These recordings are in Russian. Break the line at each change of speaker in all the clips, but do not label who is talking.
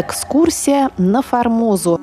Экскурсия на Формозу.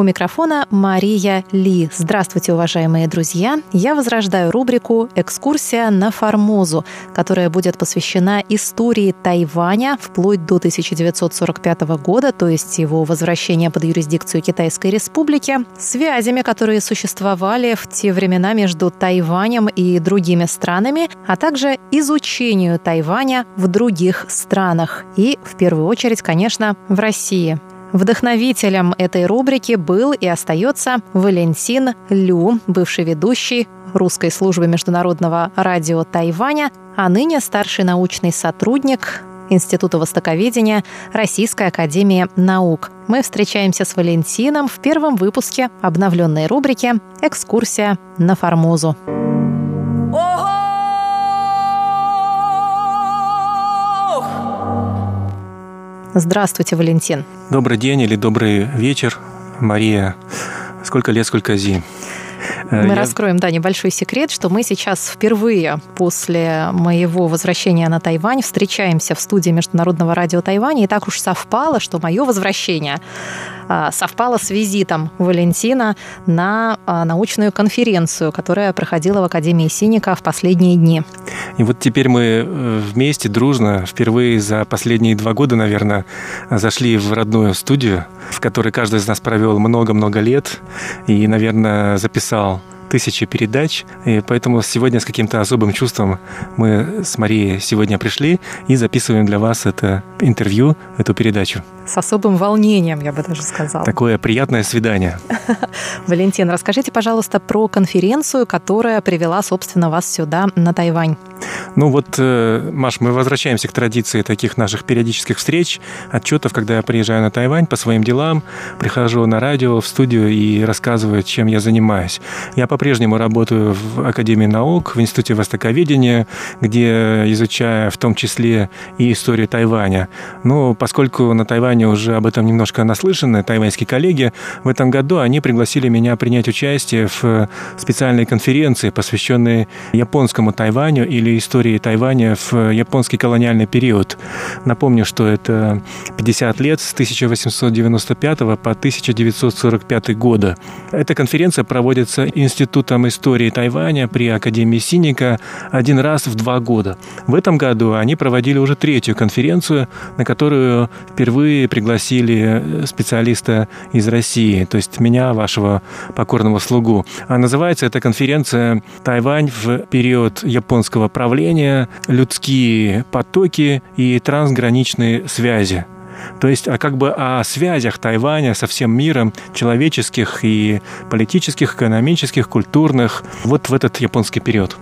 У микрофона Мария Ли. Здравствуйте, уважаемые друзья! Я возрождаю рубрику «Экскурсия на Формозу», которая будет посвящена истории Тайваня вплоть до 1945 года, то есть его возвращения под юрисдикцию Китайской Республики, связями, которые существовали в те времена между Тайванем и другими странами, а также изучению Тайваня в других странах и, в первую очередь, конечно, в России. Вдохновителем этой рубрики был и остается Валентин Лю, бывший ведущий русской службы международного радио Тайваня, а ныне старший научный сотрудник Института Востоковедения Российской Академии Наук. Мы встречаемся с Валентином в первом выпуске обновленной рубрики «Экскурсия на Формозу». Здравствуйте, Валентин.
Добрый день или добрый вечер, Мария. Сколько лет, сколько зи?
Э, мы Я... раскроем, да, небольшой секрет, что мы сейчас впервые после моего возвращения на Тайвань встречаемся в студии Международного радио Тайваня, и так уж совпало, что мое возвращение совпало с визитом Валентина на а, научную конференцию, которая проходила в Академии Синика в последние дни.
И вот теперь мы э, вместе, дружно, впервые за последние два года, наверное, зашли в родную студию, в которой каждый из нас провел много-много лет и, наверное, записал тысячи передач, и поэтому сегодня с каким-то особым чувством мы с Марией сегодня пришли и записываем для вас это интервью, эту передачу.
С особым волнением, я бы даже сказала.
Такое приятное свидание.
Валентин, расскажите, пожалуйста, про конференцию, которая привела, собственно, вас сюда, на Тайвань.
Ну вот, э, Маш, мы возвращаемся к традиции таких наших периодических встреч, отчетов, когда я приезжаю на Тайвань по своим делам, прихожу на радио, в студию и рассказываю, чем я занимаюсь. Я по-прежнему работаю в Академии наук, в Институте Востоковедения, где изучаю в том числе и историю Тайваня. Но поскольку на Тайване уже об этом немножко наслышаны, тайваньские коллеги, в этом году они пригласили меня принять участие в специальной конференции, посвященной японскому Тайваню или истории Тайваня в японский колониальный период. Напомню, что это 50 лет с 1895 по 1945 годы. Эта конференция проводится Институтом истории Тайваня при Академии Синика один раз в два года. В этом году они проводили уже третью конференцию, на которую впервые пригласили специалиста из России, то есть меня, вашего покорного слугу. А называется эта конференция «Тайвань в период японского направления, людские потоки и трансграничные связи. То есть а как бы о связях Тайваня со всем миром, человеческих и политических, экономических, культурных, вот в этот японский период.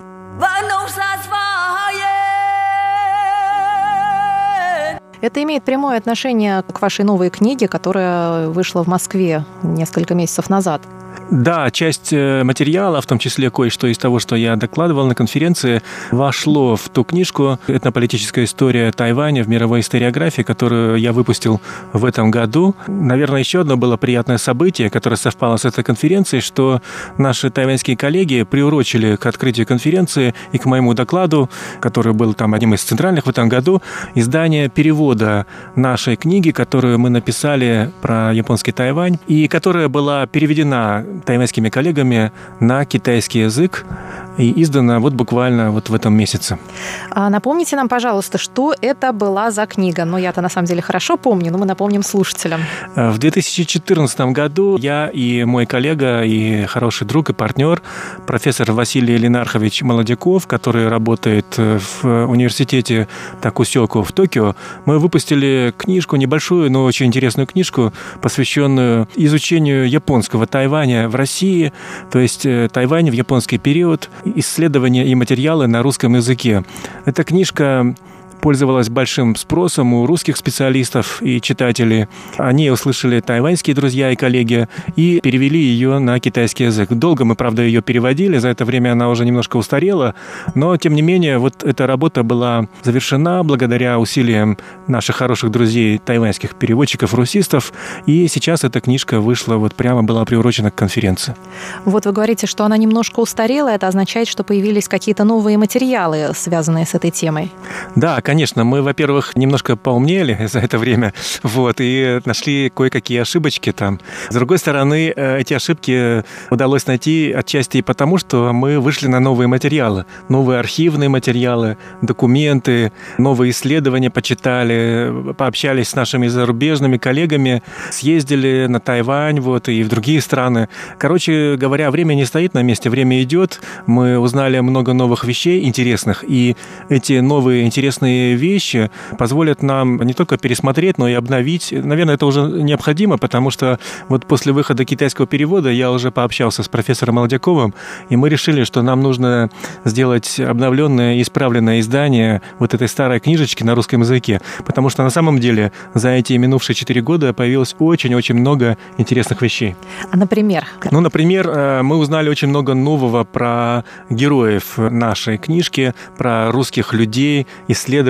Это имеет прямое отношение к вашей новой книге, которая вышла в Москве несколько месяцев назад.
Да, часть э, материала, в том числе кое-что из того, что я докладывал на конференции, вошло в ту книжку «Этнополитическая история Тайваня в мировой историографии», которую я выпустил в этом году. Наверное, еще одно было приятное событие, которое совпало с этой конференцией, что наши тайваньские коллеги приурочили к открытию конференции и к моему докладу, который был там одним из центральных в этом году, издание перевода нашей книги, которую мы написали про японский Тайвань, и которая была переведена тайваньскими коллегами на китайский язык и издана вот буквально вот в этом месяце.
А напомните нам, пожалуйста, что это была за книга? Ну, я-то на самом деле хорошо помню, но мы напомним слушателям.
Э, в 2014 году я и мой коллега, и хороший друг, и партнер, профессор Василий Ленархович Молодяков, который работает э, в университете Такусёку в Токио, мы выпустили книжку, небольшую, но очень интересную книжку, посвященную изучению японского Тайваня в России, то есть э, Тайвань в японский период, исследования и материалы на русском языке. Эта книжка пользовалась большим спросом у русских специалистов и читателей. Они услышали тайваньские друзья и коллеги и перевели ее на китайский язык. Долго мы, правда, ее переводили, за это время она уже немножко устарела, но, тем не менее, вот эта работа была завершена благодаря усилиям наших хороших друзей, тайваньских переводчиков, русистов, и сейчас эта книжка вышла, вот прямо была приурочена к конференции.
Вот вы говорите, что она немножко устарела, это означает, что появились какие-то новые материалы, связанные с этой темой?
Да, конечно, мы, во-первых, немножко поумнели за это время, вот, и нашли кое-какие ошибочки там. С другой стороны, э, эти ошибки удалось найти отчасти и потому, что мы вышли на новые материалы, новые архивные материалы, документы, новые исследования почитали, пообщались с нашими зарубежными коллегами, съездили на Тайвань, вот, и в другие страны. Короче говоря, время не стоит на месте, время идет. Мы узнали много новых вещей интересных, и эти новые интересные вещи позволят нам не только пересмотреть, но и обновить. Наверное, это уже необходимо, потому что вот после выхода китайского перевода я уже пообщался с профессором Молодяковым, и мы решили, что нам нужно сделать обновленное, исправленное издание вот этой старой книжечки на русском языке, потому что на самом деле за эти минувшие четыре года появилось очень-очень много интересных вещей.
А например?
Ну, например, э, мы узнали очень много нового про героев нашей книжки, про русских людей, исследователей,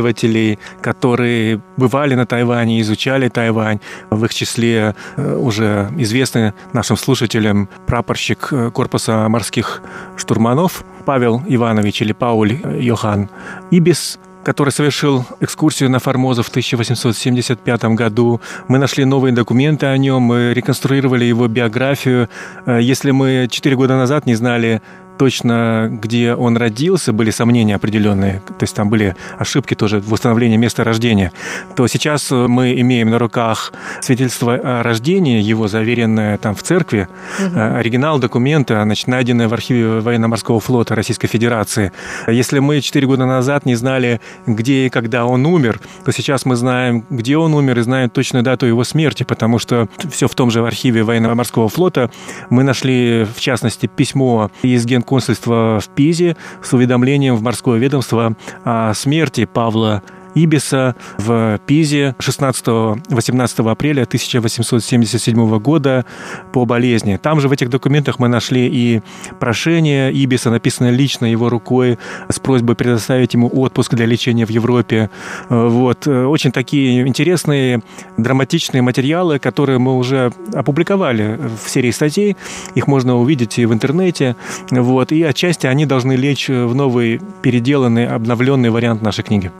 которые бывали на Тайване, изучали Тайвань. В их числе э, уже известный нашим слушателям прапорщик э, корпуса морских штурманов Павел Иванович или Пауль Йохан Ибис, который совершил экскурсию на Формозу в 1875 году. Мы нашли новые документы о нем, мы реконструировали его биографию. Э, если мы четыре года назад не знали точно, где он родился, были сомнения определенные, то есть там были ошибки тоже в восстановлении места рождения, то сейчас мы имеем на руках свидетельство о рождении, его заверенное там в церкви, угу. оригинал документа, значит, найденный в архиве военно-морского флота Российской Федерации. Если мы четыре года назад не знали, где и когда он умер, то сейчас мы знаем, где он умер и знаем точную дату его смерти, потому что все в том же архиве военно-морского флота мы нашли, в частности, письмо из ген консульства в Пизе с уведомлением в морское ведомство о смерти Павла Ибиса в Пизе 16-18 апреля 1877 года по болезни. Там же в этих документах мы нашли и прошение Ибиса, написанное лично его рукой, с просьбой предоставить ему отпуск для лечения в Европе. Вот. Очень такие интересные, драматичные материалы, которые мы уже опубликовали в серии статей. Их можно увидеть и в интернете. Вот. И отчасти они должны лечь в новый, переделанный, обновленный вариант нашей книги.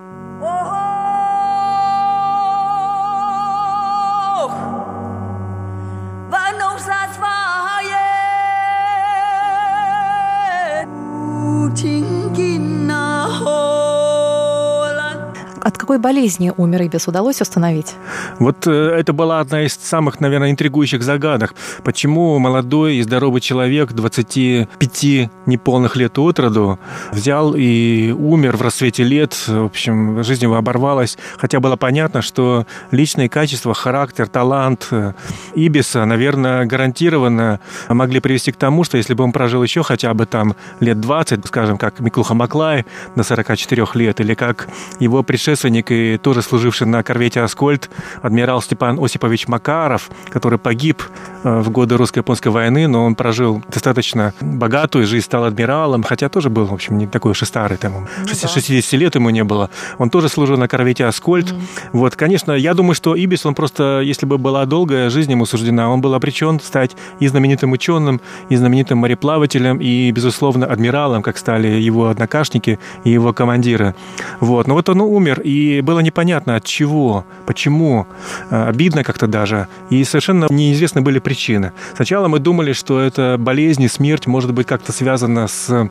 Какой болезни умер Ибис удалось установить?
Вот э, это была одна из самых, наверное, интригующих загадок. Почему молодой и здоровый человек 25 неполных лет от роду взял и умер в расцвете лет, в общем, жизнь его оборвалась, хотя было понятно, что личные качества, характер, талант э, Ибиса, наверное, гарантированно могли привести к тому, что если бы он прожил еще хотя бы там лет 20, скажем, как Миклуха Маклай до 44 лет, или как его предшественник полковник и тоже служивший на корвете «Аскольд» адмирал Степан Осипович Макаров, который погиб э, в годы русско-японской войны, но он прожил достаточно богатую жизнь, стал адмиралом, хотя тоже был, в общем, не такой уж и старый, там, ну, 60 да. лет ему не было. Он тоже служил на корвете «Аскольд». Mm. Вот, конечно, я думаю, что Ибис, он просто, если бы была долгая жизнь ему суждена, он был обречен стать и знаменитым ученым, и знаменитым мореплавателем, и, безусловно, адмиралом, как стали его однокашники и его командиры. Вот. Но вот он умер, и было непонятно от чего, почему, э, обидно как-то даже, и совершенно неизвестны были причины. Сначала мы думали, что это болезнь и смерть может быть как-то связана с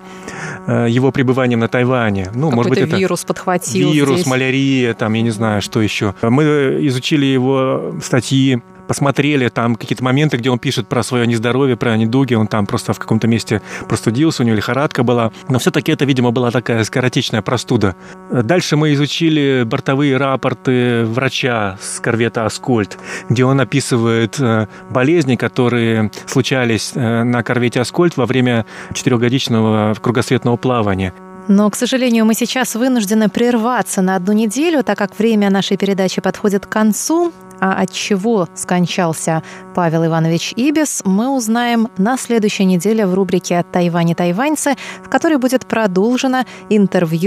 э, его пребыванием на Тайване.
Ну, может быть, это вирус подхватил
Вирус,
здесь.
малярия, там, я не знаю, что еще. Мы изучили его статьи посмотрели там какие-то моменты, где он пишет про свое нездоровье, про недуги, он там просто в каком-то месте простудился, у него лихорадка была. Но все-таки это, видимо, была такая скоротечная простуда. Дальше мы изучили бортовые рапорты врача с корвета «Аскольд», где он описывает э, болезни, которые случались э, на корвете «Аскольд» во время четырехгодичного кругосветного плавания.
Но, к сожалению, мы сейчас вынуждены прерваться на одну неделю, так как время нашей передачи подходит к концу. А от чего скончался Павел Иванович Ибис, мы узнаем на следующей неделе в рубрике «Тайвань и тайваньцы», в которой будет продолжено интервью